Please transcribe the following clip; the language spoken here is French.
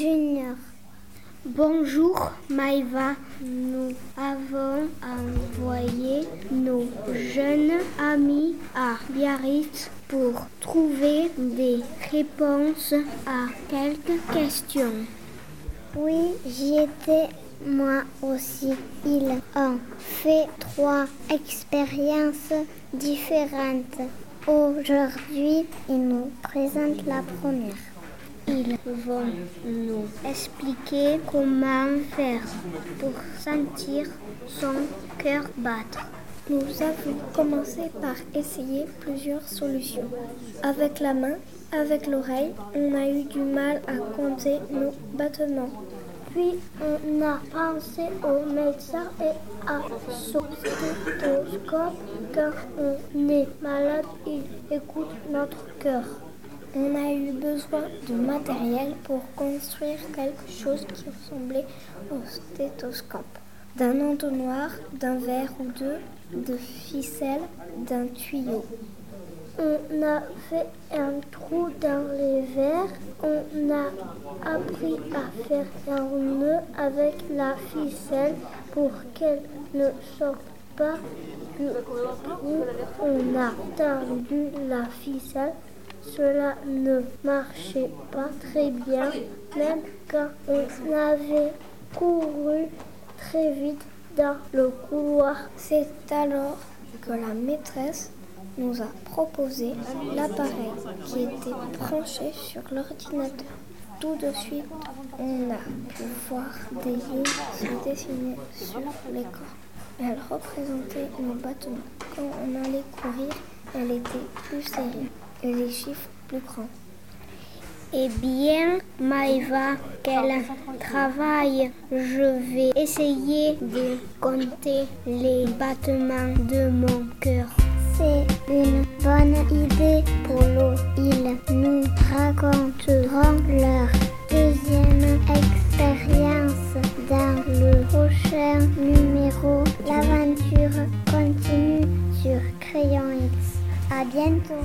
Junior. Bonjour Maïva, nous avons envoyé nos jeunes amis à Biarritz pour trouver des réponses à quelques questions. Oui, j'y étais moi aussi. Ils ont fait trois expériences différentes. Aujourd'hui, ils nous présentent la première. Ils vont nous expliquer comment faire pour sentir son cœur battre. Nous avons commencé par essayer plusieurs solutions. Avec la main, avec l'oreille, on a eu du mal à compter nos battements. Puis on a pensé au médecin et à son stéthoscope. Quand on est malade, il écoute notre cœur. On a eu besoin de matériel pour construire quelque chose qui ressemblait au stéthoscope. D'un entonnoir, d'un verre ou deux, de ficelle, d'un tuyau. On a fait un trou dans les verres. On a appris à faire un nœud avec la ficelle pour qu'elle ne sorte pas du trou. On a tendu la ficelle. Cela ne marchait pas très bien, même quand on avait couru très vite dans le couloir. C'est alors que la maîtresse nous a proposé l'appareil qui était branché sur l'ordinateur. Tout de suite, on a pu voir des lignes se dessiner sur l'écran. Elles représentaient nos battements. Quand on allait courir, elle était plus serrée les chiffres plus grands. Eh bien, Maïva, quel travail Je vais essayer de compter les battements de mon cœur. C'est une bonne idée, Polo. Ils nous raconteront leur deuxième expérience dans le prochain numéro. L'aventure continue sur Crayon X. À bientôt